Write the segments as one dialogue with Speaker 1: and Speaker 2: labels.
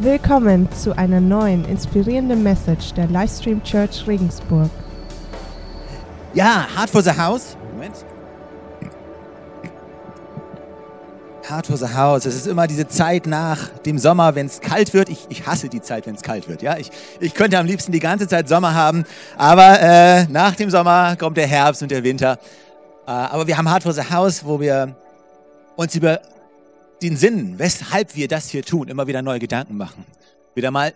Speaker 1: Willkommen zu einer neuen inspirierenden Message der Livestream Church Regensburg.
Speaker 2: Ja, Hard for the House. Moment. Hard for the House. Es ist immer diese Zeit nach dem Sommer, wenn es kalt wird. Ich, ich hasse die Zeit, wenn es kalt wird. Ja, ich, ich könnte am liebsten die ganze Zeit Sommer haben, aber äh, nach dem Sommer kommt der Herbst und der Winter. Äh, aber wir haben Hard for the House, wo wir uns über den Sinn, weshalb wir das hier tun, immer wieder neue Gedanken machen. Wieder mal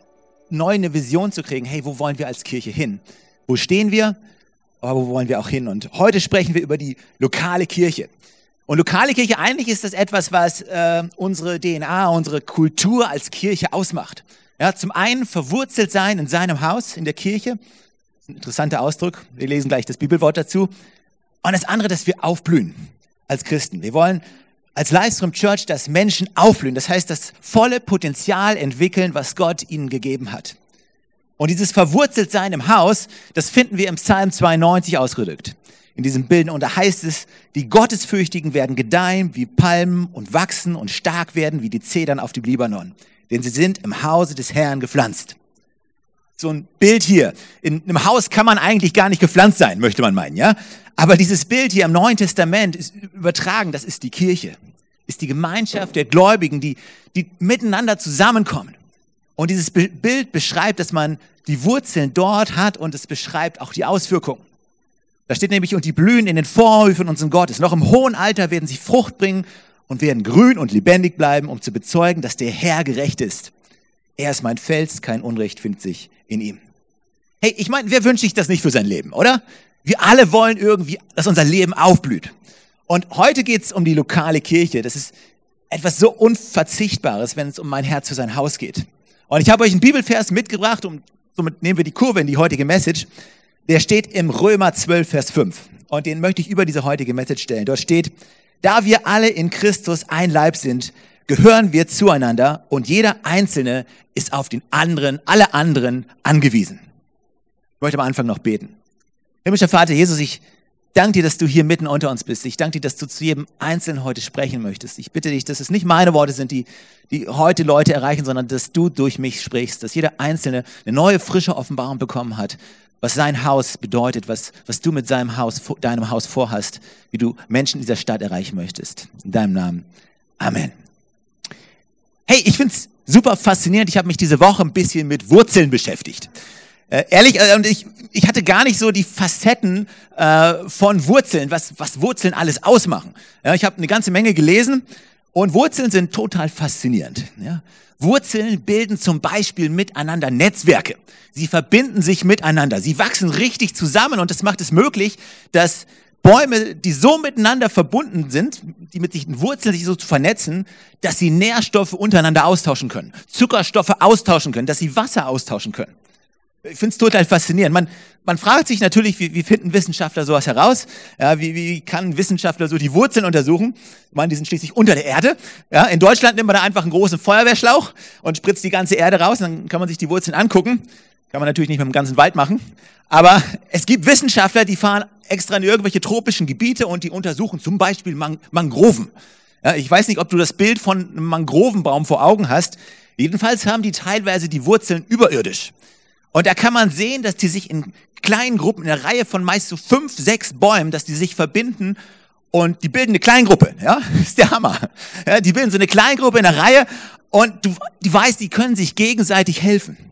Speaker 2: neu eine Vision zu kriegen. Hey, wo wollen wir als Kirche hin? Wo stehen wir? Aber wo wollen wir auch hin? Und heute sprechen wir über die lokale Kirche. Und lokale Kirche, eigentlich ist das etwas, was äh, unsere DNA, unsere Kultur als Kirche ausmacht. Ja, zum einen verwurzelt sein in seinem Haus, in der Kirche. Ein interessanter Ausdruck. Wir lesen gleich das Bibelwort dazu. Und das andere, dass wir aufblühen als Christen. Wir wollen als Livestream Church, dass Menschen aufblühen. Das heißt, das volle Potenzial entwickeln, was Gott ihnen gegeben hat. Und dieses Verwurzeltsein im Haus, das finden wir im Psalm 92 ausgedrückt. In diesem Bild. Und da heißt es, die Gottesfürchtigen werden gedeihen wie Palmen und wachsen und stark werden wie die Zedern auf dem Libanon. Denn sie sind im Hause des Herrn gepflanzt. So ein Bild hier. In einem Haus kann man eigentlich gar nicht gepflanzt sein, möchte man meinen, ja? Aber dieses Bild hier im Neuen Testament ist übertragen, das ist die Kirche, ist die Gemeinschaft der Gläubigen, die, die miteinander zusammenkommen. Und dieses Bild beschreibt, dass man die Wurzeln dort hat und es beschreibt auch die Auswirkungen. Da steht nämlich, und die blühen in den Vorhöfen unseres Gottes. Noch im hohen Alter werden sie Frucht bringen und werden grün und lebendig bleiben, um zu bezeugen, dass der Herr gerecht ist. Er ist mein Fels, kein Unrecht findet sich in ihm. Hey, ich meine, wer wünscht sich das nicht für sein Leben, oder? Wir alle wollen irgendwie, dass unser Leben aufblüht. Und heute geht es um die lokale Kirche. Das ist etwas so Unverzichtbares, wenn es um mein Herz für sein Haus geht. Und ich habe euch einen Bibelvers mitgebracht und somit nehmen wir die Kurve in die heutige Message. Der steht im Römer 12, Vers 5. Und den möchte ich über diese heutige Message stellen. Dort steht, da wir alle in Christus ein Leib sind, gehören wir zueinander und jeder Einzelne ist auf den anderen, alle anderen angewiesen. Ich möchte am Anfang noch beten. Himmlischer Vater, Jesus, ich danke dir, dass du hier mitten unter uns bist. Ich danke dir, dass du zu jedem Einzelnen heute sprechen möchtest. Ich bitte dich, dass es nicht meine Worte sind, die, die heute Leute erreichen, sondern dass du durch mich sprichst, dass jeder Einzelne eine neue, frische Offenbarung bekommen hat, was sein Haus bedeutet, was, was du mit seinem Haus, deinem Haus vorhast, wie du Menschen in dieser Stadt erreichen möchtest. In deinem Namen. Amen. Hey, ich find's super faszinierend. Ich habe mich diese Woche ein bisschen mit Wurzeln beschäftigt. Äh, ehrlich, äh, und ich, ich hatte gar nicht so die Facetten äh, von Wurzeln, was, was Wurzeln alles ausmachen. Ja, ich habe eine ganze Menge gelesen und Wurzeln sind total faszinierend. Ja. Wurzeln bilden zum Beispiel miteinander Netzwerke. Sie verbinden sich miteinander. Sie wachsen richtig zusammen und das macht es möglich, dass Bäume, die so miteinander verbunden sind, die mit sich Wurzeln sich so zu vernetzen, dass sie Nährstoffe untereinander austauschen können, Zuckerstoffe austauschen können, dass sie Wasser austauschen können. Ich finde es total faszinierend. Man, man fragt sich natürlich, wie, wie finden Wissenschaftler sowas heraus? Ja, wie, wie kann Wissenschaftler so die Wurzeln untersuchen? Ich meine, die sind schließlich unter der Erde. Ja, in Deutschland nimmt man da einfach einen großen Feuerwehrschlauch und spritzt die ganze Erde raus. Dann kann man sich die Wurzeln angucken. Kann man natürlich nicht mit dem ganzen Wald machen. Aber es gibt Wissenschaftler, die fahren extra in irgendwelche tropischen Gebiete und die untersuchen zum Beispiel Man Mangroven. Ja, ich weiß nicht, ob du das Bild von einem Mangrovenbaum vor Augen hast. Jedenfalls haben die teilweise die Wurzeln überirdisch. Und da kann man sehen, dass die sich in kleinen Gruppen, in einer Reihe von meist so fünf, sechs Bäumen, dass die sich verbinden und die bilden eine Kleingruppe. Ja, ist der Hammer. Ja, die bilden so eine Kleingruppe in einer Reihe und du, du weißt, die können sich gegenseitig helfen.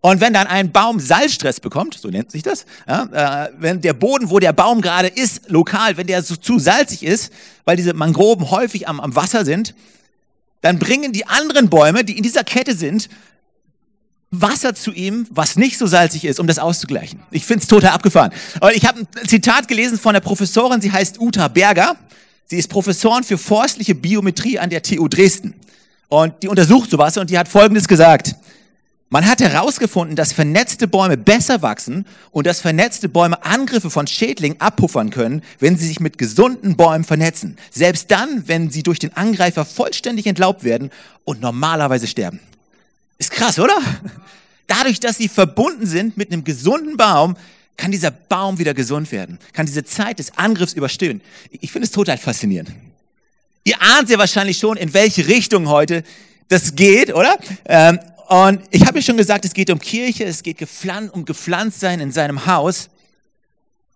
Speaker 2: Und wenn dann ein Baum Salzstress bekommt, so nennt sich das, ja, äh, wenn der Boden, wo der Baum gerade ist, lokal, wenn der so zu salzig ist, weil diese Mangroben häufig am, am Wasser sind, dann bringen die anderen Bäume, die in dieser Kette sind, Wasser zu ihm, was nicht so salzig ist, um das auszugleichen. Ich find's total abgefahren. Und ich habe ein Zitat gelesen von der Professorin, sie heißt Uta Berger. Sie ist Professorin für forstliche Biometrie an der TU Dresden. Und die untersucht sowas und die hat Folgendes gesagt. Man hat herausgefunden, dass vernetzte Bäume besser wachsen und dass vernetzte Bäume Angriffe von Schädlingen abpuffern können, wenn sie sich mit gesunden Bäumen vernetzen. Selbst dann, wenn sie durch den Angreifer vollständig entlaubt werden und normalerweise sterben. Ist krass, oder? Dadurch, dass sie verbunden sind mit einem gesunden Baum, kann dieser Baum wieder gesund werden, kann diese Zeit des Angriffs überstehen. Ich finde es total faszinierend. Ihr ahnt ja wahrscheinlich schon, in welche Richtung heute Das geht, oder? Ähm, und ich habe ja schon gesagt, es geht um Kirche, es geht um Gepflanztsein in seinem Haus.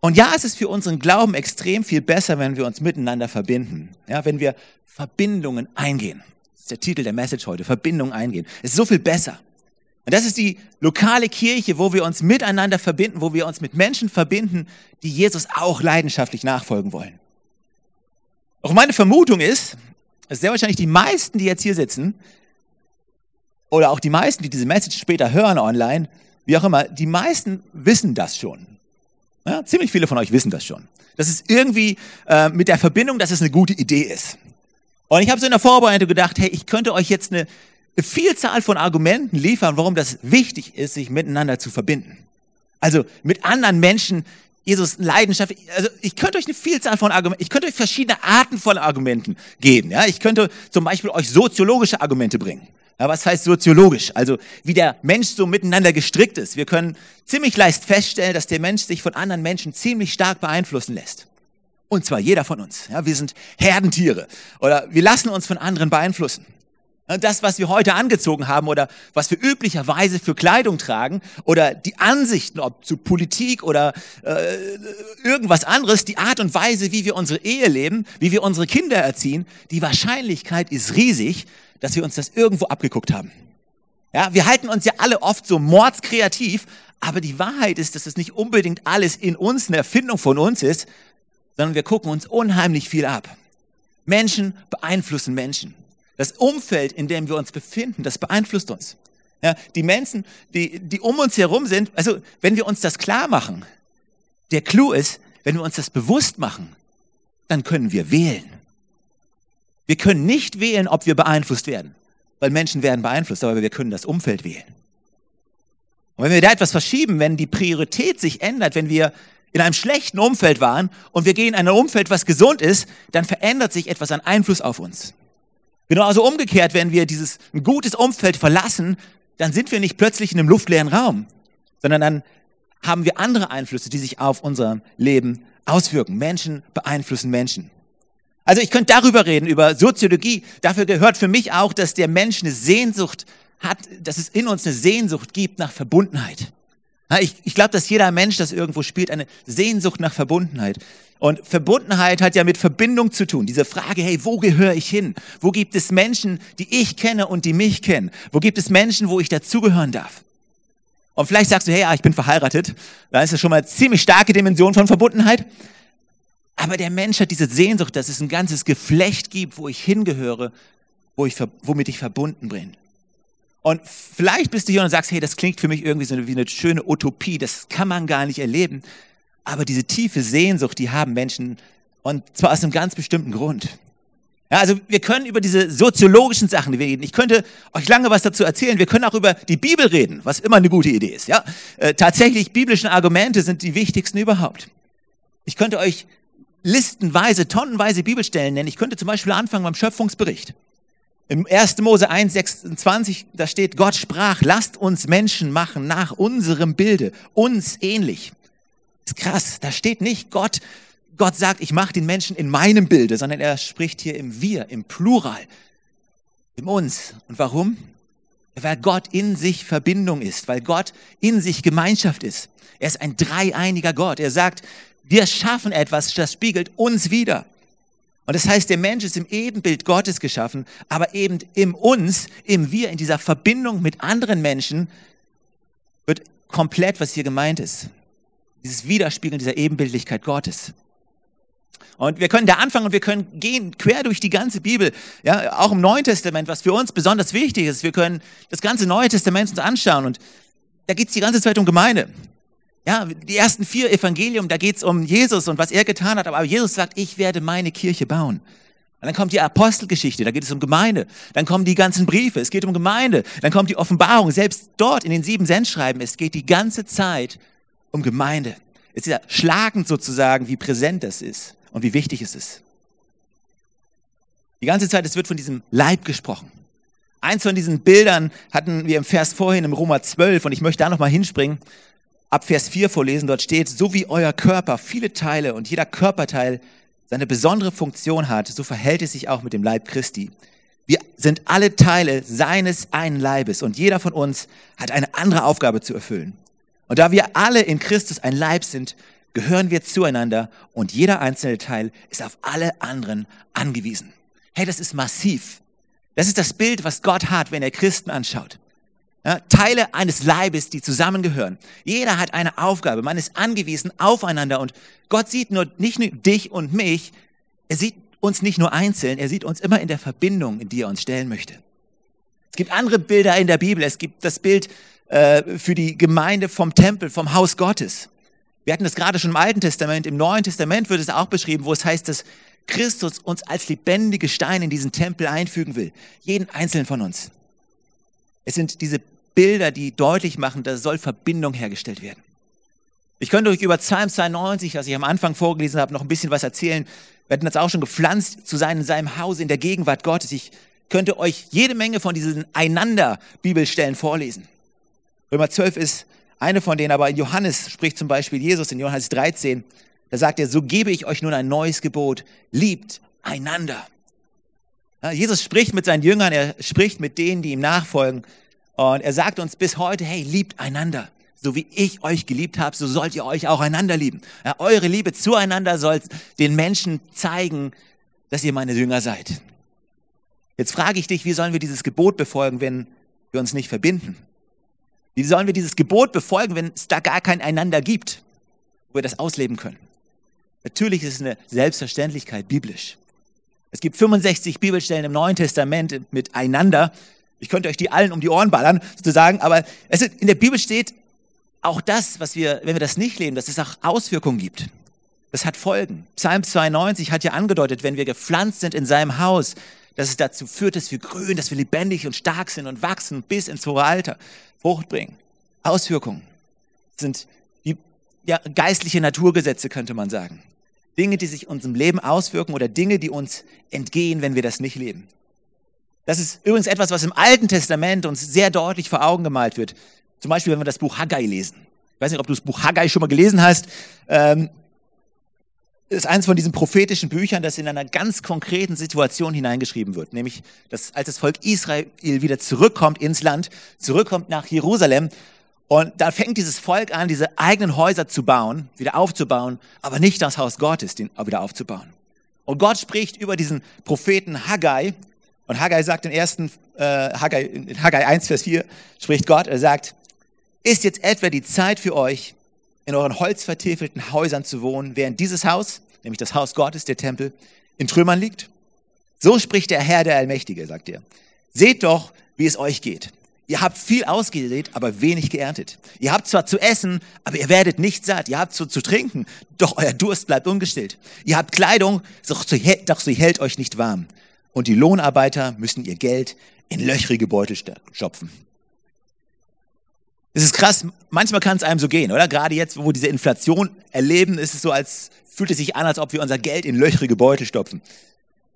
Speaker 2: Und ja, es ist für unseren Glauben extrem viel besser, wenn wir uns miteinander verbinden. Ja, wenn wir Verbindungen eingehen. Das ist der Titel der Message heute. Verbindungen eingehen. Es ist so viel besser. Und das ist die lokale Kirche, wo wir uns miteinander verbinden, wo wir uns mit Menschen verbinden, die Jesus auch leidenschaftlich nachfolgen wollen. Auch meine Vermutung ist, dass sehr wahrscheinlich die meisten, die jetzt hier sitzen, oder auch die meisten, die diese Message später hören online, wie auch immer, die meisten wissen das schon. Ja, ziemlich viele von euch wissen das schon. Das ist irgendwie äh, mit der Verbindung, dass es eine gute Idee ist. Und ich habe so in der Vorbereitung gedacht, hey, ich könnte euch jetzt eine Vielzahl von Argumenten liefern, warum das wichtig ist, sich miteinander zu verbinden. Also mit anderen Menschen, Jesus Leidenschaft. Also ich könnte euch eine Vielzahl von Argumenten, ich könnte euch verschiedene Arten von Argumenten geben. Ja, ich könnte zum Beispiel euch soziologische Argumente bringen. Ja, was heißt soziologisch? Also wie der Mensch so miteinander gestrickt ist. Wir können ziemlich leicht feststellen, dass der Mensch sich von anderen Menschen ziemlich stark beeinflussen lässt. Und zwar jeder von uns. Ja, wir sind Herdentiere oder wir lassen uns von anderen beeinflussen. Das, was wir heute angezogen haben oder was wir üblicherweise für Kleidung tragen oder die Ansichten, ob zu Politik oder äh, irgendwas anderes, die Art und Weise, wie wir unsere Ehe leben, wie wir unsere Kinder erziehen, die Wahrscheinlichkeit ist riesig, dass wir uns das irgendwo abgeguckt haben. Ja, wir halten uns ja alle oft so mordskreativ, aber die Wahrheit ist, dass es nicht unbedingt alles in uns eine Erfindung von uns ist, sondern wir gucken uns unheimlich viel ab. Menschen beeinflussen Menschen. Das Umfeld, in dem wir uns befinden, das beeinflusst uns. Ja, die Menschen, die, die um uns herum sind, also wenn wir uns das klar machen, der Clou ist, wenn wir uns das bewusst machen, dann können wir wählen. Wir können nicht wählen, ob wir beeinflusst werden, weil Menschen werden beeinflusst, aber wir können das Umfeld wählen. Und wenn wir da etwas verschieben, wenn die Priorität sich ändert, wenn wir in einem schlechten Umfeld waren und wir gehen in ein Umfeld, was gesund ist, dann verändert sich etwas an Einfluss auf uns. Genauso umgekehrt, wenn wir dieses ein gutes Umfeld verlassen, dann sind wir nicht plötzlich in einem luftleeren Raum, sondern dann haben wir andere Einflüsse, die sich auf unser Leben auswirken. Menschen beeinflussen Menschen. Also ich könnte darüber reden, über Soziologie. Dafür gehört für mich auch, dass der Mensch eine Sehnsucht hat, dass es in uns eine Sehnsucht gibt nach Verbundenheit. Ich, ich glaube, dass jeder Mensch das irgendwo spielt, eine Sehnsucht nach Verbundenheit. Und Verbundenheit hat ja mit Verbindung zu tun. Diese Frage, hey, wo gehöre ich hin? Wo gibt es Menschen, die ich kenne und die mich kennen? Wo gibt es Menschen, wo ich dazugehören darf? Und vielleicht sagst du, hey, ja, ich bin verheiratet. Da ist ja schon mal eine ziemlich starke Dimension von Verbundenheit. Aber der Mensch hat diese Sehnsucht, dass es ein ganzes Geflecht gibt, wo ich hingehöre, wo ich, womit ich verbunden bin. Und vielleicht bist du hier und sagst, hey, das klingt für mich irgendwie so wie eine schöne Utopie, das kann man gar nicht erleben. Aber diese tiefe Sehnsucht, die haben Menschen und zwar aus einem ganz bestimmten Grund. Ja, also wir können über diese soziologischen Sachen reden. Ich könnte euch lange was dazu erzählen. Wir können auch über die Bibel reden, was immer eine gute Idee ist. Ja, äh, tatsächlich biblische Argumente sind die wichtigsten überhaupt. Ich könnte euch listenweise, tonnenweise Bibelstellen nennen. Ich könnte zum Beispiel anfangen beim Schöpfungsbericht. Im 1. Mose 1, 26, da steht, Gott sprach, lasst uns Menschen machen nach unserem Bilde, uns ähnlich. Das ist krass, da steht nicht Gott, Gott sagt, ich mache den Menschen in meinem Bilde, sondern er spricht hier im Wir, im Plural, im Uns. Und warum? Weil Gott in sich Verbindung ist, weil Gott in sich Gemeinschaft ist. Er ist ein dreieiniger Gott. Er sagt, wir schaffen etwas, das spiegelt uns wieder. Und das heißt, der Mensch ist im Ebenbild Gottes geschaffen, aber eben im uns, im Wir, in dieser Verbindung mit anderen Menschen, wird komplett, was hier gemeint ist. Dieses Widerspiegeln dieser Ebenbildlichkeit Gottes. Und wir können da anfangen und wir können gehen quer durch die ganze Bibel, ja, auch im Neuen Testament, was für uns besonders wichtig ist. Wir können das ganze Neue Testament uns anschauen und da geht es die ganze Zeit um Gemeinde. Ja, die ersten vier Evangelium, da geht es um Jesus und was er getan hat, aber Jesus sagt, ich werde meine Kirche bauen. Und dann kommt die Apostelgeschichte, da geht es um Gemeinde. Dann kommen die ganzen Briefe, es geht um Gemeinde. Dann kommt die Offenbarung, selbst dort in den sieben Sendschreiben, es geht die ganze Zeit um Gemeinde. Es ist ja schlagend sozusagen, wie präsent das ist und wie wichtig es ist. Die ganze Zeit, es wird von diesem Leib gesprochen. Eins von diesen Bildern hatten wir im Vers vorhin im Roma 12 und ich möchte da nochmal hinspringen. Ab Vers 4 vorlesen, dort steht, so wie euer Körper viele Teile und jeder Körperteil seine besondere Funktion hat, so verhält es sich auch mit dem Leib Christi. Wir sind alle Teile seines einen Leibes und jeder von uns hat eine andere Aufgabe zu erfüllen. Und da wir alle in Christus ein Leib sind, gehören wir zueinander und jeder einzelne Teil ist auf alle anderen angewiesen. Hey, das ist massiv. Das ist das Bild, was Gott hat, wenn er Christen anschaut. Ja, Teile eines Leibes, die zusammengehören. Jeder hat eine Aufgabe. Man ist angewiesen aufeinander und Gott sieht nur nicht nur dich und mich. Er sieht uns nicht nur einzeln. Er sieht uns immer in der Verbindung, in die er uns stellen möchte. Es gibt andere Bilder in der Bibel. Es gibt das Bild äh, für die Gemeinde vom Tempel, vom Haus Gottes. Wir hatten das gerade schon im Alten Testament. Im Neuen Testament wird es auch beschrieben, wo es heißt, dass Christus uns als lebendige Steine in diesen Tempel einfügen will. Jeden einzelnen von uns. Es sind diese Bilder, die deutlich machen, da soll Verbindung hergestellt werden. Ich könnte euch über Psalm 92, was ich am Anfang vorgelesen habe, noch ein bisschen was erzählen. Wir hatten das auch schon gepflanzt zu sein in seinem Haus in der Gegenwart Gottes. Ich könnte euch jede Menge von diesen Einander-Bibelstellen vorlesen. Römer 12 ist eine von denen, aber in Johannes spricht zum Beispiel Jesus in Johannes 13, da sagt er, so gebe ich euch nun ein neues Gebot, liebt einander. Ja, Jesus spricht mit seinen Jüngern, er spricht mit denen, die ihm nachfolgen und er sagt uns bis heute, hey, liebt einander. So wie ich euch geliebt habe, so sollt ihr euch auch einander lieben. Ja, eure Liebe zueinander soll den Menschen zeigen, dass ihr meine Jünger seid. Jetzt frage ich dich, wie sollen wir dieses Gebot befolgen, wenn wir uns nicht verbinden? Wie sollen wir dieses Gebot befolgen, wenn es da gar kein Einander gibt, wo wir das ausleben können? Natürlich ist es eine Selbstverständlichkeit biblisch. Es gibt 65 Bibelstellen im Neuen Testament mit einander. Ich könnte euch die allen um die Ohren ballern, sozusagen, aber es ist, in der Bibel steht auch das, was wir, wenn wir das nicht leben, dass es auch Auswirkungen gibt. Das hat Folgen. Psalm 92 hat ja angedeutet, wenn wir gepflanzt sind in seinem Haus, dass es dazu führt, dass wir grün, dass wir lebendig und stark sind und wachsen bis ins hohe Alter, Frucht bringen. Auswirkungen sind die ja, geistliche Naturgesetze, könnte man sagen. Dinge, die sich unserem Leben auswirken oder Dinge, die uns entgehen, wenn wir das nicht leben. Das ist übrigens etwas, was im Alten Testament uns sehr deutlich vor Augen gemalt wird. Zum Beispiel, wenn wir das Buch Haggai lesen. Ich weiß nicht, ob du das Buch Haggai schon mal gelesen hast. Ähm, ist eines von diesen prophetischen Büchern, das in einer ganz konkreten Situation hineingeschrieben wird. Nämlich, dass als das Volk Israel wieder zurückkommt ins Land, zurückkommt nach Jerusalem und da fängt dieses Volk an, diese eigenen Häuser zu bauen, wieder aufzubauen, aber nicht das Haus Gottes den, wieder aufzubauen. Und Gott spricht über diesen Propheten Haggai. Und Haggai sagt im ersten, äh, Haggai, in Haggai 1, Vers 4, spricht Gott, er sagt, ist jetzt etwa die Zeit für euch, in euren holzvertäfelten Häusern zu wohnen, während dieses Haus, nämlich das Haus Gottes, der Tempel, in Trümmern liegt? So spricht der Herr, der Allmächtige, sagt er. Seht doch, wie es euch geht. Ihr habt viel ausgesät, aber wenig geerntet. Ihr habt zwar zu essen, aber ihr werdet nicht satt. Ihr habt zu, zu trinken, doch euer Durst bleibt ungestillt. Ihr habt Kleidung, doch sie, doch sie hält euch nicht warm. Und die Lohnarbeiter müssen ihr Geld in löchrige Beutel stopfen. Es ist krass, manchmal kann es einem so gehen, oder? Gerade jetzt, wo wir diese Inflation erleben, ist es so, als fühlt es sich an, als ob wir unser Geld in löchrige Beutel stopfen.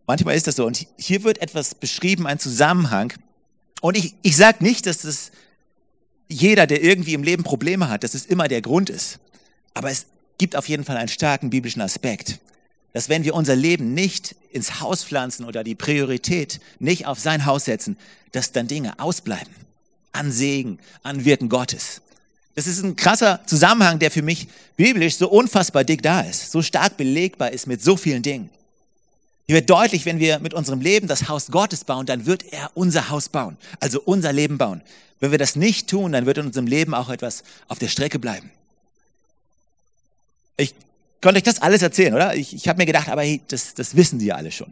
Speaker 2: Manchmal ist das so. Und hier wird etwas beschrieben, ein Zusammenhang, und ich, ich sage nicht, dass das jeder, der irgendwie im Leben Probleme hat, dass es immer der Grund ist. Aber es gibt auf jeden Fall einen starken biblischen Aspekt, dass wenn wir unser Leben nicht ins Haus pflanzen oder die Priorität nicht auf sein Haus setzen, dass dann Dinge ausbleiben. An Segen, an Wirken Gottes. Das ist ein krasser Zusammenhang, der für mich biblisch so unfassbar dick da ist, so stark belegbar ist mit so vielen Dingen. Hier wird deutlich, wenn wir mit unserem Leben das Haus Gottes bauen, dann wird er unser Haus bauen, also unser Leben bauen. Wenn wir das nicht tun, dann wird in unserem Leben auch etwas auf der Strecke bleiben. Ich konnte euch das alles erzählen, oder? Ich, ich habe mir gedacht, aber hey, das, das wissen Sie ja alle schon.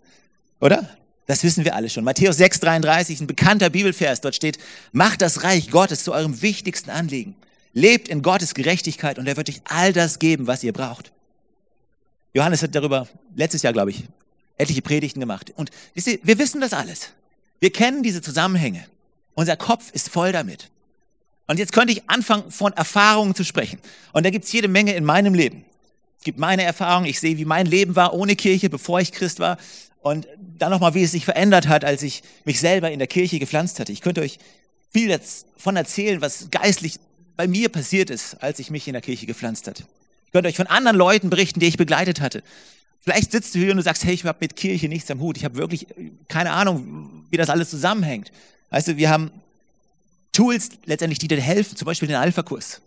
Speaker 2: oder? Das wissen wir alle schon. Matthäus 6,33, ein bekannter Bibelvers, dort steht, macht das Reich Gottes zu eurem wichtigsten Anliegen. Lebt in Gottes Gerechtigkeit und er wird euch all das geben, was ihr braucht. Johannes hat darüber letztes Jahr, glaube ich, etliche Predigten gemacht. Und wir wissen das alles. Wir kennen diese Zusammenhänge. Unser Kopf ist voll damit. Und jetzt könnte ich anfangen, von Erfahrungen zu sprechen. Und da gibt es jede Menge in meinem Leben. Gibt meine Erfahrungen, ich sehe, wie mein Leben war ohne Kirche, bevor ich Christ war. Und dann nochmal, wie es sich verändert hat, als ich mich selber in der Kirche gepflanzt hatte. Ich könnte euch viel davon erzählen, was geistlich bei mir passiert ist, als ich mich in der Kirche gepflanzt hatte. Ich könnte euch von anderen Leuten berichten, die ich begleitet hatte. Vielleicht sitzt du hier und du sagst, hey, ich habe mit Kirche nichts am Hut. Ich habe wirklich keine Ahnung, wie das alles zusammenhängt. Weißt du, wir haben Tools letztendlich, die dir helfen, zum Beispiel den Alpha-Kurs.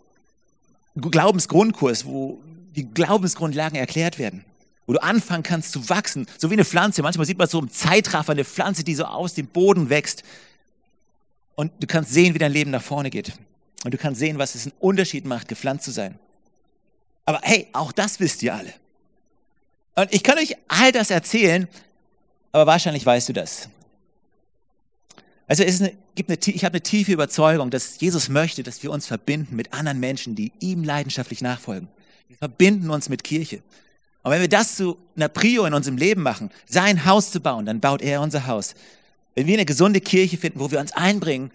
Speaker 2: Glaubensgrundkurs, wo die Glaubensgrundlagen erklärt werden. Wo du anfangen kannst zu wachsen. So wie eine Pflanze. Manchmal sieht man so im Zeitraffer eine Pflanze, die so aus dem Boden wächst. Und du kannst sehen, wie dein Leben nach vorne geht. Und du kannst sehen, was es einen Unterschied macht, gepflanzt zu sein. Aber hey, auch das wisst ihr alle. Und ich kann euch all das erzählen, aber wahrscheinlich weißt du das. Also es eine, gibt eine, ich habe eine tiefe Überzeugung, dass Jesus möchte, dass wir uns verbinden mit anderen Menschen, die ihm leidenschaftlich nachfolgen. Wir verbinden uns mit Kirche. Und wenn wir das zu einer Prio in unserem Leben machen, sein Haus zu bauen, dann baut er unser Haus. Wenn wir eine gesunde Kirche finden, wo wir uns einbringen,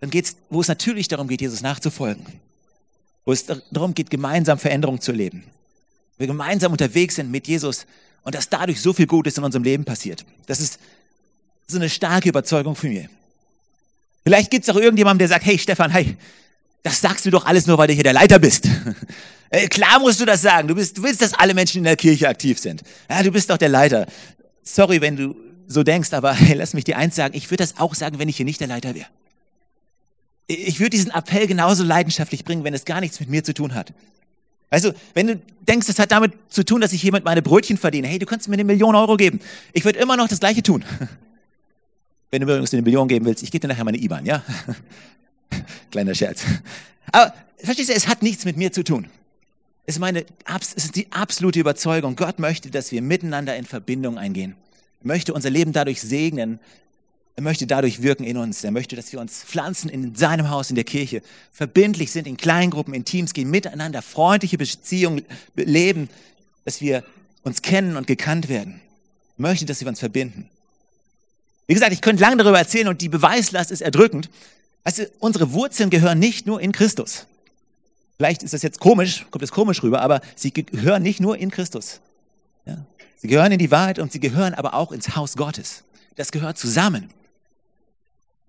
Speaker 2: dann geht's, wo es natürlich darum geht, Jesus nachzufolgen. Wo es darum geht, gemeinsam Veränderung zu erleben. Wir gemeinsam unterwegs sind mit Jesus und dass dadurch so viel Gutes in unserem Leben passiert. Das ist so eine starke Überzeugung von mir. Vielleicht gibt es auch irgendjemanden, der sagt, hey Stefan, hey, das sagst du doch alles nur, weil du hier der Leiter bist. Äh, klar musst du das sagen. Du, bist, du willst, dass alle Menschen in der Kirche aktiv sind. Ja, du bist doch der Leiter. Sorry, wenn du so denkst, aber hey, lass mich dir eins sagen. Ich würde das auch sagen, wenn ich hier nicht der Leiter wäre. Ich würde diesen Appell genauso leidenschaftlich bringen, wenn es gar nichts mit mir zu tun hat. Weißt du, wenn du denkst, es hat damit zu tun, dass ich jemand meine Brötchen verdiene, hey, du kannst mir eine Million Euro geben. Ich würde immer noch das Gleiche tun. Wenn du mir übrigens eine Million geben willst, ich gebe dir nachher meine IBAN, ja? Kleiner Scherz. Aber verstehst du, es hat nichts mit mir zu tun. Es ist, meine, es ist die absolute Überzeugung. Gott möchte, dass wir miteinander in Verbindung eingehen. Er möchte unser Leben dadurch segnen. Er möchte dadurch wirken in uns. Er möchte, dass wir uns pflanzen in seinem Haus, in der Kirche, verbindlich sind, in Kleingruppen, in Teams gehen, miteinander freundliche Beziehungen leben, dass wir uns kennen und gekannt werden. Er möchte, dass wir uns verbinden. Wie gesagt, ich könnte lange darüber erzählen und die Beweislast ist erdrückend. Also unsere Wurzeln gehören nicht nur in Christus. Vielleicht ist das jetzt komisch, kommt das komisch rüber, aber sie gehören nicht nur in Christus. Ja? Sie gehören in die Wahrheit und sie gehören aber auch ins Haus Gottes. Das gehört zusammen.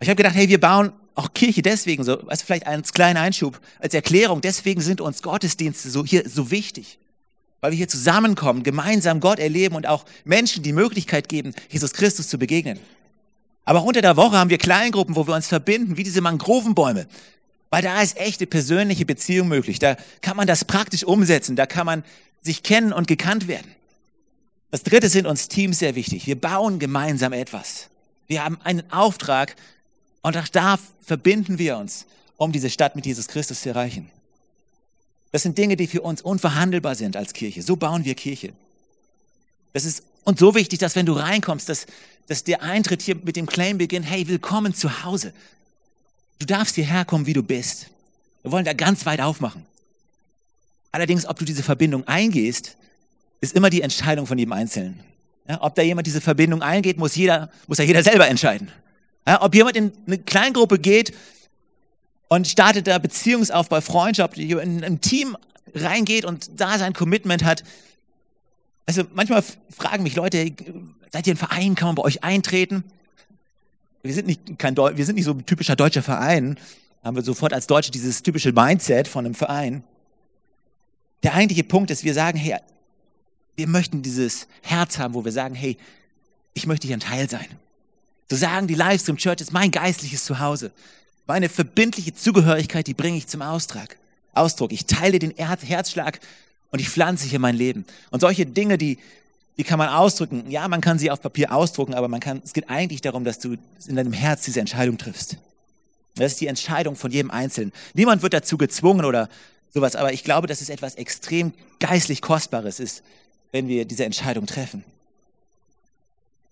Speaker 2: Ich habe gedacht, hey, wir bauen auch Kirche deswegen so, also vielleicht als kleinen Einschub, als Erklärung, deswegen sind uns Gottesdienste so hier so wichtig weil wir hier zusammenkommen, gemeinsam Gott erleben und auch Menschen die Möglichkeit geben, Jesus Christus zu begegnen. Aber auch unter der Woche haben wir Kleingruppen, wo wir uns verbinden, wie diese Mangrovenbäume. Weil da ist echte persönliche Beziehung möglich. Da kann man das praktisch umsetzen. Da kann man sich kennen und gekannt werden. Das dritte sind uns Teams sehr wichtig. Wir bauen gemeinsam etwas. Wir haben einen Auftrag und auch da verbinden wir uns, um diese Stadt mit Jesus Christus zu erreichen. Das sind Dinge, die für uns unverhandelbar sind als Kirche. So bauen wir Kirche. Das ist uns so wichtig, dass wenn du reinkommst, dass, dass der Eintritt hier mit dem Claim beginnt, hey, willkommen zu Hause. Du darfst hierher kommen, wie du bist. Wir wollen da ganz weit aufmachen. Allerdings, ob du diese Verbindung eingehst, ist immer die Entscheidung von jedem Einzelnen. Ja, ob da jemand diese Verbindung eingeht, muss jeder, muss ja jeder selber entscheiden. Ja, ob jemand in eine Kleingruppe geht, und startet da Beziehungsaufbau, Freundschaft, in ein Team reingeht und da sein Commitment hat. Also manchmal fragen mich Leute, seid ihr ein Verein, kann man bei euch eintreten? Wir sind nicht, kein wir sind nicht so ein typischer deutscher Verein, haben wir sofort als Deutsche dieses typische Mindset von einem Verein. Der eigentliche Punkt ist, wir sagen, hey, wir möchten dieses Herz haben, wo wir sagen, hey, ich möchte hier ein Teil sein. Zu sagen, die Livestream Church ist mein geistliches Zuhause. Meine verbindliche Zugehörigkeit, die bringe ich zum Ausdruck. Ausdruck. Ich teile den Herzschlag und ich pflanze hier mein Leben. Und solche Dinge, die, die kann man ausdrücken. Ja, man kann sie auf Papier ausdrucken, aber man kann, es geht eigentlich darum, dass du in deinem Herz diese Entscheidung triffst. Das ist die Entscheidung von jedem Einzelnen. Niemand wird dazu gezwungen oder sowas, aber ich glaube, dass es etwas extrem geistlich Kostbares ist, wenn wir diese Entscheidung treffen.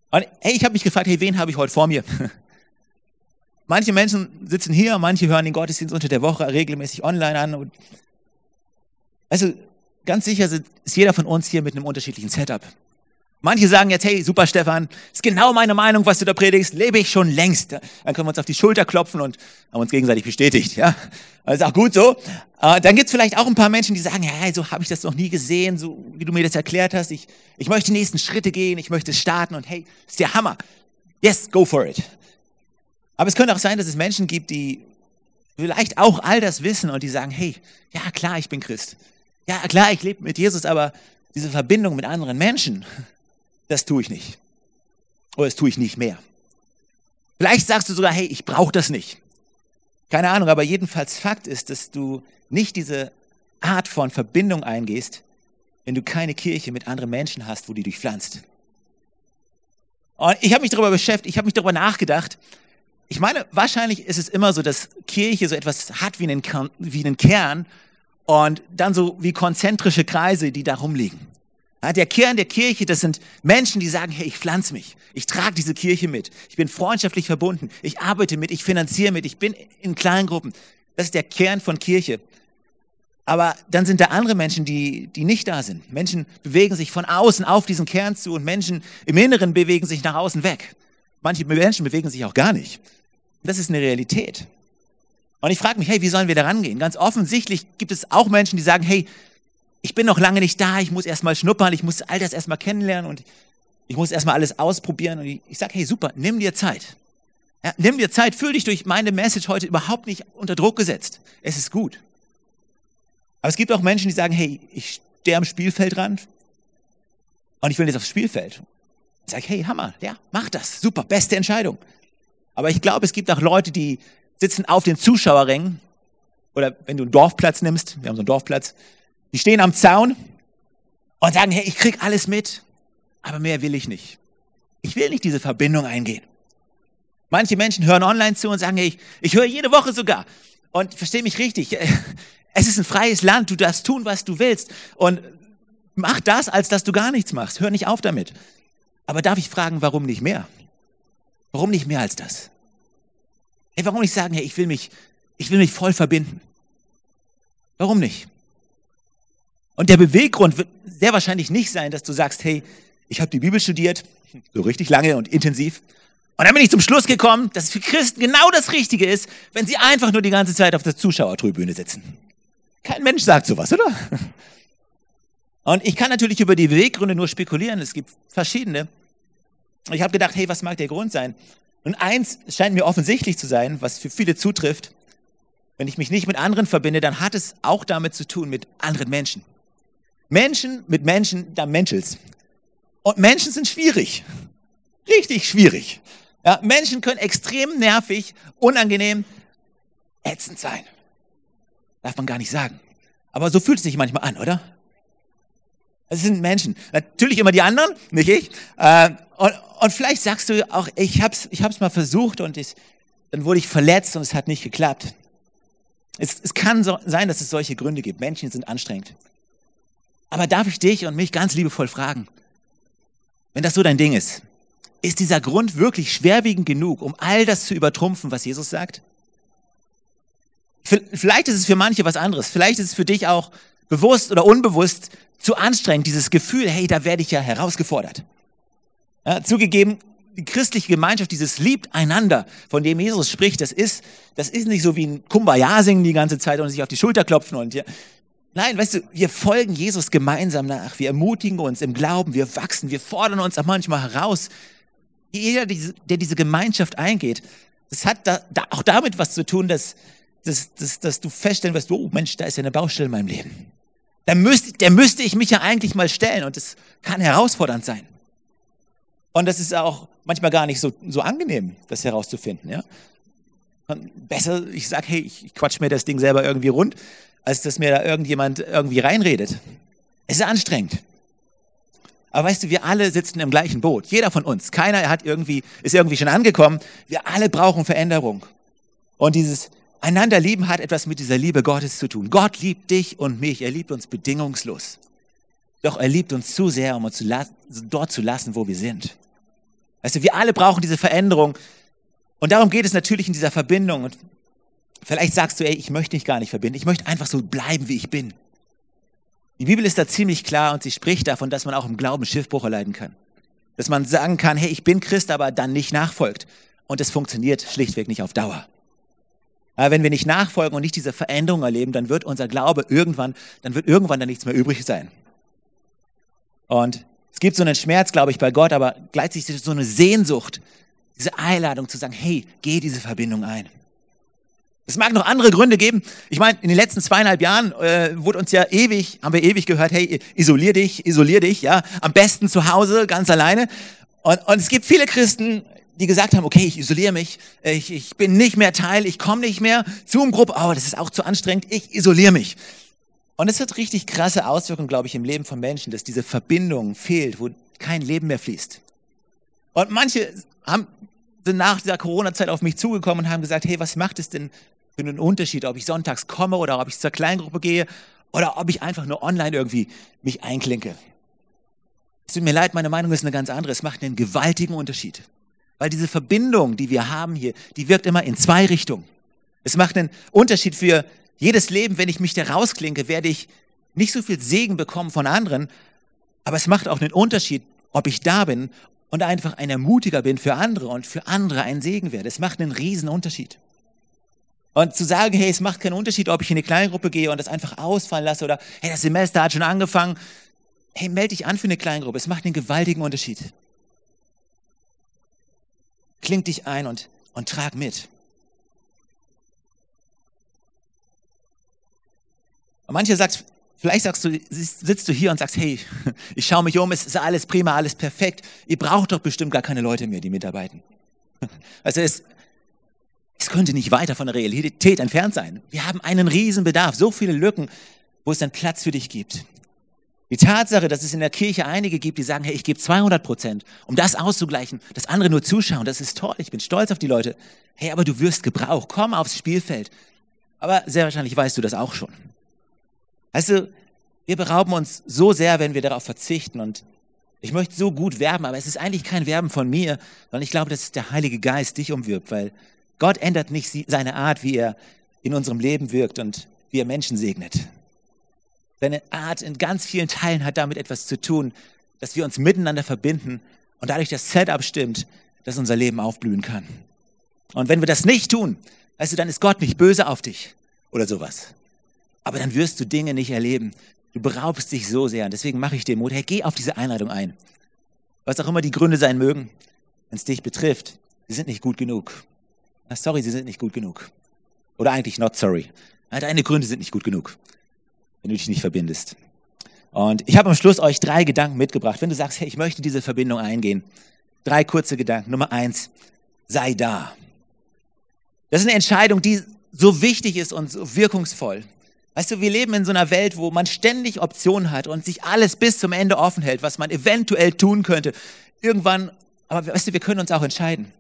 Speaker 2: Und hey, ich habe mich gefragt, hey, wen habe ich heute vor mir? Manche Menschen sitzen hier, manche hören den Gottesdienst unter der Woche regelmäßig online an. also ganz sicher ist jeder von uns hier mit einem unterschiedlichen Setup. Manche sagen jetzt, hey, super Stefan, ist genau meine Meinung, was du da predigst, lebe ich schon längst. Dann können wir uns auf die Schulter klopfen und haben uns gegenseitig bestätigt. Ja, das ist auch gut so. Äh, dann gibt es vielleicht auch ein paar Menschen, die sagen, ja, so habe ich das noch nie gesehen, so wie du mir das erklärt hast. Ich, ich möchte die nächsten Schritte gehen, ich möchte starten und hey, ist der Hammer. Yes, go for it. Aber es könnte auch sein, dass es Menschen gibt, die vielleicht auch all das wissen und die sagen, hey, ja klar, ich bin Christ. Ja klar, ich lebe mit Jesus, aber diese Verbindung mit anderen Menschen, das tue ich nicht. Oder das tue ich nicht mehr. Vielleicht sagst du sogar, hey, ich brauche das nicht. Keine Ahnung, aber jedenfalls Fakt ist, dass du nicht diese Art von Verbindung eingehst, wenn du keine Kirche mit anderen Menschen hast, wo die dich pflanzt. Und ich habe mich darüber beschäftigt, ich habe mich darüber nachgedacht. Ich meine, wahrscheinlich ist es immer so, dass Kirche so etwas hat wie einen, wie einen Kern und dann so wie konzentrische Kreise, die da rumliegen. Ja, der Kern der Kirche, das sind Menschen, die sagen, hey, ich pflanze mich, ich trage diese Kirche mit, ich bin freundschaftlich verbunden, ich arbeite mit, ich finanziere mit, ich bin in kleinen Gruppen. Das ist der Kern von Kirche. Aber dann sind da andere Menschen, die, die nicht da sind. Menschen bewegen sich von außen auf diesen Kern zu und Menschen im Inneren bewegen sich nach außen weg. Manche Menschen bewegen sich auch gar nicht. Das ist eine Realität. Und ich frage mich, hey, wie sollen wir da rangehen? Ganz offensichtlich gibt es auch Menschen, die sagen, hey, ich bin noch lange nicht da, ich muss erstmal schnuppern, ich muss all das erstmal kennenlernen und ich muss erstmal alles ausprobieren. Und ich, sage, hey, super, nimm dir Zeit. Ja, nimm dir Zeit, fühl dich durch meine Message heute überhaupt nicht unter Druck gesetzt. Es ist gut. Aber es gibt auch Menschen, die sagen, hey, ich stehe am Spielfeldrand und ich will jetzt aufs Spielfeld. Ich sage, hey, Hammer, ja, mach das, super, beste Entscheidung. Aber ich glaube, es gibt auch Leute, die sitzen auf den Zuschauerrängen oder wenn du einen Dorfplatz nimmst, wir haben so einen Dorfplatz, die stehen am Zaun und sagen, hey, ich krieg alles mit, aber mehr will ich nicht. Ich will nicht diese Verbindung eingehen. Manche Menschen hören online zu und sagen, hey, ich, ich höre jede Woche sogar. Und verstehe mich richtig, es ist ein freies Land, du darfst tun, was du willst. Und mach das, als dass du gar nichts machst. Hör nicht auf damit. Aber darf ich fragen, warum nicht mehr? Warum nicht mehr als das? Hey, warum nicht sagen, hey, ich will mich, ich will mich voll verbinden? Warum nicht? Und der Beweggrund wird sehr wahrscheinlich nicht sein, dass du sagst, hey, ich habe die Bibel studiert, so richtig lange und intensiv. Und dann bin ich zum Schluss gekommen, dass es für Christen genau das Richtige ist, wenn sie einfach nur die ganze Zeit auf der Zuschauertribüne sitzen. Kein Mensch sagt sowas, oder? Und ich kann natürlich über die Beweggründe nur spekulieren. Es gibt verschiedene. Ich habe gedacht, hey, was mag der Grund sein? Und eins scheint mir offensichtlich zu sein, was für viele zutrifft. Wenn ich mich nicht mit anderen verbinde, dann hat es auch damit zu tun mit anderen Menschen. Menschen mit Menschen, da menschelt's. Und Menschen sind schwierig. Richtig schwierig. Ja, Menschen können extrem nervig, unangenehm, ätzend sein. Darf man gar nicht sagen. Aber so fühlt es sich manchmal an, oder? Es sind Menschen. Natürlich immer die anderen, nicht ich. Äh, und, und vielleicht sagst du auch, ich hab's, ich hab's mal versucht und ich, dann wurde ich verletzt und es hat nicht geklappt. Es, es kann so sein, dass es solche Gründe gibt. Menschen sind anstrengend. Aber darf ich dich und mich ganz liebevoll fragen, wenn das so dein Ding ist, ist dieser Grund wirklich schwerwiegend genug, um all das zu übertrumpfen, was Jesus sagt? Vielleicht ist es für manche was anderes. Vielleicht ist es für dich auch bewusst oder unbewusst zu anstrengend, dieses Gefühl, hey, da werde ich ja herausgefordert. Ja, zugegeben, die christliche Gemeinschaft, dieses liebt einander, von dem Jesus spricht, das ist, das ist nicht so wie ein Kumbaya singen die ganze Zeit und sich auf die Schulter klopfen und ja. Nein, weißt du, wir folgen Jesus gemeinsam nach. Wir ermutigen uns im Glauben, wir wachsen, wir fordern uns auch manchmal heraus. Jeder, der diese Gemeinschaft eingeht, das hat da, da auch damit was zu tun, dass dass, dass, dass du feststellen wirst, oh Mensch, da ist ja eine Baustelle in meinem Leben. Da müsste, der müsste ich mich ja eigentlich mal stellen und das kann herausfordernd sein. Und das ist auch manchmal gar nicht so, so angenehm, das herauszufinden. Ja? Besser, ich sag, hey, ich quatsch mir das Ding selber irgendwie rund, als dass mir da irgendjemand irgendwie reinredet. Es ist anstrengend. Aber weißt du, wir alle sitzen im gleichen Boot. Jeder von uns. Keiner hat irgendwie, ist irgendwie schon angekommen. Wir alle brauchen Veränderung. Und dieses Einander lieben hat etwas mit dieser Liebe Gottes zu tun. Gott liebt dich und mich. Er liebt uns bedingungslos. Doch er liebt uns zu sehr, um uns zu dort zu lassen, wo wir sind. Weißt du, wir alle brauchen diese Veränderung. Und darum geht es natürlich in dieser Verbindung. Und vielleicht sagst du, ey, ich möchte dich gar nicht verbinden. Ich möchte einfach so bleiben, wie ich bin. Die Bibel ist da ziemlich klar und sie spricht davon, dass man auch im Glauben Schiffbruch erleiden kann. Dass man sagen kann, hey, ich bin Christ, aber dann nicht nachfolgt. Und es funktioniert schlichtweg nicht auf Dauer. Aber wenn wir nicht nachfolgen und nicht diese Veränderung erleben, dann wird unser Glaube irgendwann, dann wird irgendwann dann nichts mehr übrig sein. Und es gibt so einen Schmerz, glaube ich, bei Gott, aber gleichzeitig so eine Sehnsucht, diese Einladung zu sagen, hey, geh diese Verbindung ein. Es mag noch andere Gründe geben. Ich meine, in den letzten zweieinhalb Jahren äh, wurde uns ja ewig, haben wir ewig gehört, hey, isolier dich, isolier dich, ja, am besten zu Hause, ganz alleine. Und, und es gibt viele Christen, die gesagt haben, okay, ich isoliere mich, ich, ich bin nicht mehr Teil, ich komme nicht mehr, Zoom-Gruppe, oh, das ist auch zu anstrengend, ich isoliere mich. Und es hat richtig krasse Auswirkungen, glaube ich, im Leben von Menschen, dass diese Verbindung fehlt, wo kein Leben mehr fließt. Und manche haben, sind nach dieser Corona-Zeit auf mich zugekommen und haben gesagt, hey, was macht es denn für einen Unterschied, ob ich sonntags komme oder ob ich zur Kleingruppe gehe oder ob ich einfach nur online irgendwie mich einklinke. Es tut mir leid, meine Meinung ist eine ganz andere. Es macht einen gewaltigen Unterschied. Weil diese Verbindung, die wir haben hier, die wirkt immer in zwei Richtungen. Es macht einen Unterschied für jedes Leben, wenn ich mich da rausklinke, werde ich nicht so viel Segen bekommen von anderen, aber es macht auch einen Unterschied, ob ich da bin und einfach ein Ermutiger bin für andere und für andere ein Segen werde. Es macht einen riesen Unterschied. Und zu sagen, hey, es macht keinen Unterschied, ob ich in eine Kleingruppe gehe und das einfach ausfallen lasse oder hey, das Semester hat schon angefangen. Hey, melde dich an für eine Kleingruppe. Es macht einen gewaltigen Unterschied. Kling dich ein und, und trag mit. Und manche sagt, vielleicht sagst du, sitzt du hier und sagst, hey, ich schaue mich um, es ist alles prima, alles perfekt. Ihr braucht doch bestimmt gar keine Leute mehr, die mitarbeiten. Also es, es könnte nicht weiter von der Realität entfernt sein. Wir haben einen riesen Bedarf, so viele Lücken, wo es dann Platz für dich gibt. Die Tatsache, dass es in der Kirche einige gibt, die sagen, hey, ich gebe 200 Prozent, um das auszugleichen, dass andere nur zuschauen, das ist toll, ich bin stolz auf die Leute. Hey, aber du wirst gebraucht, komm aufs Spielfeld. Aber sehr wahrscheinlich weißt du das auch schon. Weißt du, wir berauben uns so sehr, wenn wir darauf verzichten und ich möchte so gut werben, aber es ist eigentlich kein Werben von mir, sondern ich glaube, dass der Heilige Geist dich umwirbt, weil Gott ändert nicht seine Art, wie er in unserem Leben wirkt und wie er Menschen segnet. Seine Art in ganz vielen Teilen hat damit etwas zu tun, dass wir uns miteinander verbinden und dadurch das Setup stimmt, dass unser Leben aufblühen kann. Und wenn wir das nicht tun, weißt du, dann ist Gott nicht böse auf dich oder sowas. Aber dann wirst du Dinge nicht erleben. Du beraubst dich so sehr. Und deswegen mache ich dir Mut. Hey, geh auf diese Einladung ein. Was auch immer die Gründe sein mögen, wenn es dich betrifft, sie sind nicht gut genug. Na, sorry, sie sind nicht gut genug. Oder eigentlich not sorry. Deine Gründe sind nicht gut genug, wenn du dich nicht verbindest. Und ich habe am Schluss euch drei Gedanken mitgebracht. Wenn du sagst, hey, ich möchte diese Verbindung eingehen. Drei kurze Gedanken. Nummer eins, sei da. Das ist eine Entscheidung, die so wichtig ist und so wirkungsvoll. Weißt du, wir leben in so einer Welt, wo man ständig Optionen hat und sich alles bis zum Ende offen hält, was man eventuell tun könnte. Irgendwann, aber weißt du, wir können uns auch entscheiden.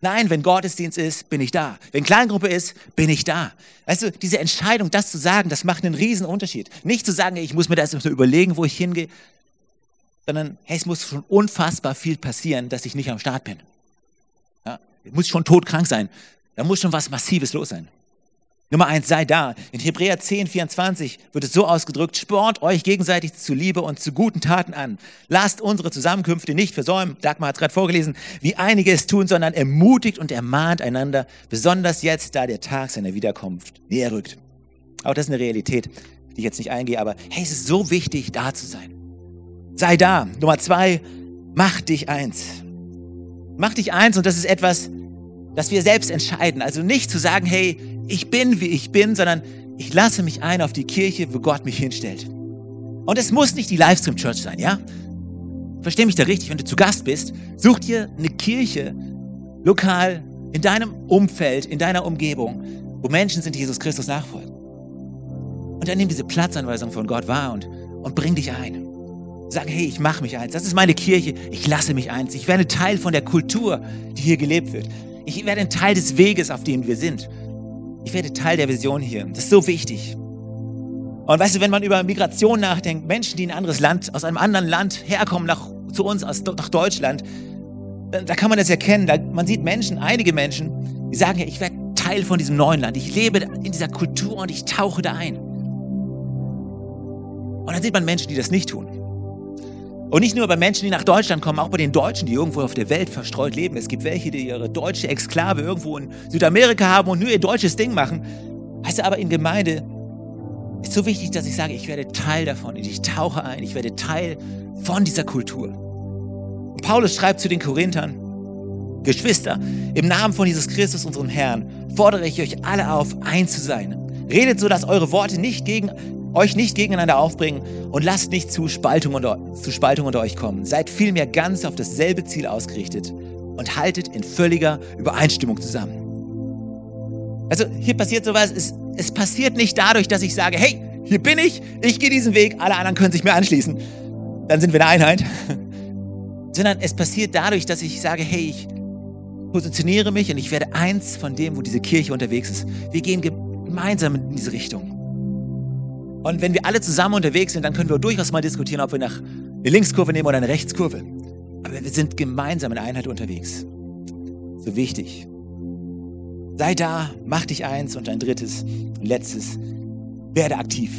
Speaker 2: Nein, wenn Gottesdienst ist, bin ich da. Wenn Kleingruppe ist, bin ich da. Weißt du, diese Entscheidung, das zu sagen, das macht einen riesen Unterschied. Nicht zu sagen, ich muss mir das überlegen, wo ich hingehe, sondern hey, es muss schon unfassbar viel passieren, dass ich nicht am Start bin. Ja, ich muss schon todkrank sein. Da muss schon was Massives los sein. Nummer eins, sei da. In Hebräer 10, 24 wird es so ausgedrückt, spornt euch gegenseitig zu Liebe und zu guten Taten an. Lasst unsere Zusammenkünfte nicht versäumen, Dagmar hat es gerade vorgelesen, wie einige es tun, sondern ermutigt und ermahnt einander, besonders jetzt, da der Tag seiner Wiederkunft näher rückt. Auch das ist eine Realität, die ich jetzt nicht eingehe, aber hey, es ist so wichtig, da zu sein. Sei da. Nummer zwei, mach dich eins. Mach dich eins und das ist etwas, das wir selbst entscheiden. Also nicht zu sagen, hey, ich bin, wie ich bin, sondern ich lasse mich ein auf die Kirche, wo Gott mich hinstellt. Und es muss nicht die Livestream Church sein, ja? Versteh mich da richtig, wenn du zu Gast bist, such dir eine Kirche lokal in deinem Umfeld, in deiner Umgebung, wo Menschen sind, die Jesus Christus nachfolgen. Und dann nimm diese Platzanweisung von Gott wahr und, und bring dich ein. Sag, hey, ich mache mich eins. Das ist meine Kirche. Ich lasse mich eins. Ich werde Teil von der Kultur, die hier gelebt wird. Ich werde ein Teil des Weges, auf dem wir sind. Ich werde Teil der Vision hier. Das ist so wichtig. Und weißt du, wenn man über Migration nachdenkt, Menschen, die in ein anderes Land, aus einem anderen Land herkommen, nach, zu uns, aus, nach Deutschland, da kann man das erkennen. Da, man sieht Menschen, einige Menschen, die sagen, ja, ich werde Teil von diesem neuen Land. Ich lebe in dieser Kultur und ich tauche da ein. Und dann sieht man Menschen, die das nicht tun. Und nicht nur bei Menschen, die nach Deutschland kommen, auch bei den Deutschen, die irgendwo auf der Welt verstreut leben. Es gibt welche, die ihre deutsche Exklave irgendwo in Südamerika haben und nur ihr deutsches Ding machen. Heißt aber in Gemeinde ist so wichtig, dass ich sage, ich werde Teil davon. Ich tauche ein. Ich werde Teil von dieser Kultur. Und Paulus schreibt zu den Korinthern, Geschwister, im Namen von Jesus Christus, unserem Herrn, fordere ich euch alle auf, eins zu sein. Redet so, dass eure Worte nicht gegen, euch nicht gegeneinander aufbringen und lasst nicht zu Spaltung, unter, zu Spaltung unter euch kommen. Seid vielmehr ganz auf dasselbe Ziel ausgerichtet und haltet in völliger Übereinstimmung zusammen. Also hier passiert sowas, es, es passiert nicht dadurch, dass ich sage, hey, hier bin ich, ich gehe diesen Weg, alle anderen können sich mir anschließen. Dann sind wir eine Einheit. Sondern es passiert dadurch, dass ich sage, hey, ich positioniere mich und ich werde eins von dem, wo diese Kirche unterwegs ist. Wir gehen gemeinsam in diese Richtung. Und wenn wir alle zusammen unterwegs sind, dann können wir durchaus mal diskutieren, ob wir nach eine Linkskurve nehmen oder eine Rechtskurve. Aber wir sind gemeinsam in Einheit unterwegs. So wichtig. Sei da, mach dich eins und ein drittes, letztes, werde aktiv.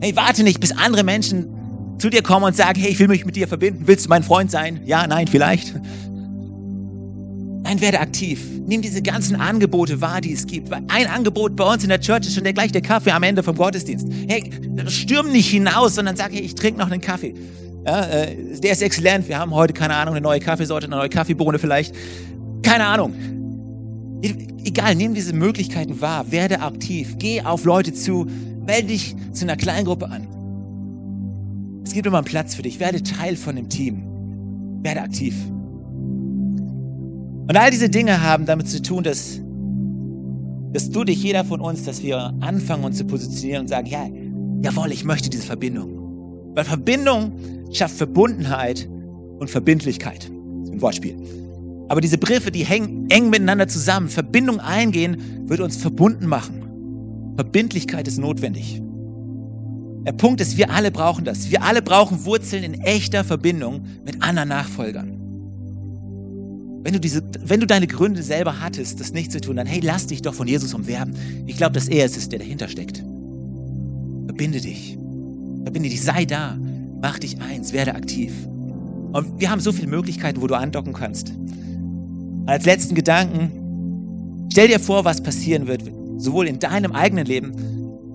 Speaker 2: Hey, warte nicht, bis andere Menschen zu dir kommen und sagen, hey, ich will mich mit dir verbinden. Willst du mein Freund sein? Ja, nein, vielleicht. Nein, werde aktiv. Nimm diese ganzen Angebote wahr, die es gibt. Ein Angebot bei uns in der Church ist schon der, gleich der Kaffee am Ende vom Gottesdienst. Hey, stürm nicht hinaus, sondern sag, hey, ich trinke noch einen Kaffee. Ja, äh, der ist exzellent. Wir haben heute, keine Ahnung, eine neue Kaffeesorte, eine neue Kaffeebohne vielleicht. Keine Ahnung. Egal, nimm diese Möglichkeiten wahr. Werde aktiv. Geh auf Leute zu. Melde dich zu einer Kleingruppe an. Es gibt immer einen Platz für dich. Werde Teil von dem Team. Werde aktiv. Und all diese Dinge haben damit zu tun, dass, dass du dich, jeder von uns, dass wir anfangen, uns zu positionieren und sagen, ja, jawohl, ich möchte diese Verbindung. Weil Verbindung schafft Verbundenheit und Verbindlichkeit. Das ist ein Wortspiel. Aber diese Begriffe, die hängen eng miteinander zusammen. Verbindung eingehen wird uns verbunden machen. Verbindlichkeit ist notwendig. Der Punkt ist, wir alle brauchen das. Wir alle brauchen Wurzeln in echter Verbindung mit anderen Nachfolgern. Wenn du, diese, wenn du deine Gründe selber hattest, das nicht zu tun, dann hey, lass dich doch von Jesus umwerben. Ich glaube, dass er es ist, der dahinter steckt. Verbinde dich. Verbinde dich, sei da. Mach dich eins, werde aktiv. Und wir haben so viele Möglichkeiten, wo du andocken kannst. Als letzten Gedanken, stell dir vor, was passieren wird, sowohl in deinem eigenen Leben.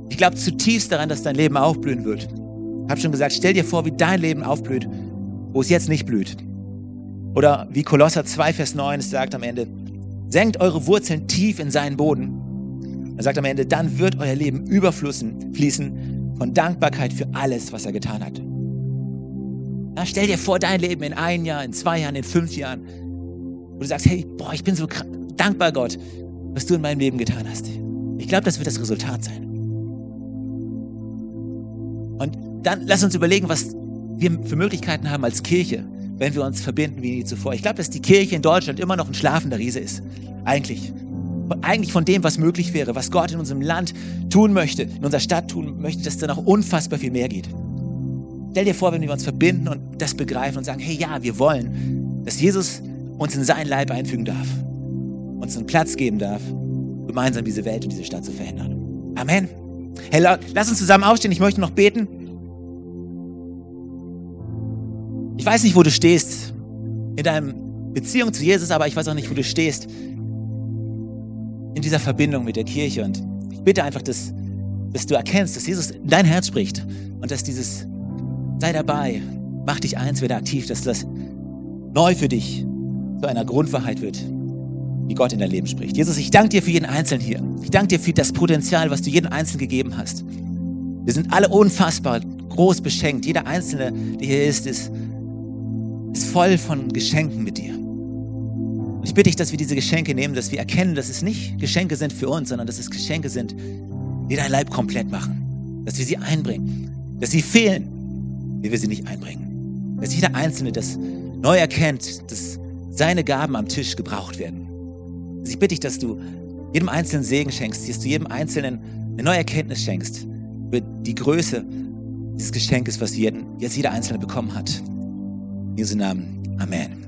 Speaker 2: Ich glaube zutiefst daran, dass dein Leben aufblühen wird. Ich habe schon gesagt, stell dir vor, wie dein Leben aufblüht, wo es jetzt nicht blüht. Oder wie Kolosser 2, Vers 9 es sagt am Ende, senkt eure Wurzeln tief in seinen Boden. Er sagt am Ende, dann wird euer Leben überfließen fließen von Dankbarkeit für alles, was er getan hat. Na, stell dir vor, dein Leben in ein Jahr, in zwei Jahren, in fünf Jahren, wo du sagst, hey, boah, ich bin so dankbar, Gott, was du in meinem Leben getan hast. Ich glaube, das wird das Resultat sein. Und dann lass uns überlegen, was wir für Möglichkeiten haben als Kirche, wenn wir uns verbinden wie nie zuvor. Ich glaube, dass die Kirche in Deutschland immer noch ein schlafender Riese ist. Eigentlich. Eigentlich von dem, was möglich wäre, was Gott in unserem Land tun möchte, in unserer Stadt tun möchte, dass da noch unfassbar viel mehr geht. Stell dir vor, wenn wir uns verbinden und das begreifen und sagen, hey ja, wir wollen, dass Jesus uns in seinen Leib einfügen darf, uns einen Platz geben darf, gemeinsam diese Welt und diese Stadt zu verändern. Amen. Hey, lass uns zusammen aufstehen. Ich möchte noch beten. Ich weiß nicht, wo du stehst in deiner Beziehung zu Jesus, aber ich weiß auch nicht, wo du stehst in dieser Verbindung mit der Kirche. Und ich bitte einfach, dass, dass du erkennst, dass Jesus in dein Herz spricht und dass dieses sei dabei, mach dich eins, werde aktiv, dass das neu für dich zu einer Grundwahrheit wird, wie Gott in dein Leben spricht. Jesus, ich danke dir für jeden Einzelnen hier. Ich danke dir für das Potenzial, was du jedem Einzelnen gegeben hast. Wir sind alle unfassbar groß beschenkt. Jeder Einzelne, der hier ist, ist ist voll von Geschenken mit dir. Ich bitte dich, dass wir diese Geschenke nehmen, dass wir erkennen, dass es nicht Geschenke sind für uns, sondern dass es Geschenke sind, die dein Leib komplett machen. Dass wir sie einbringen. Dass sie fehlen, wie wir sie nicht einbringen. Dass jeder Einzelne das neu erkennt, dass seine Gaben am Tisch gebraucht werden. Also ich bitte dich, dass du jedem Einzelnen Segen schenkst, dass du jedem Einzelnen eine neue Erkenntnis schenkst über die Größe dieses Geschenkes, was jetzt jeder Einzelne bekommen hat. Jesu Namen. Amen.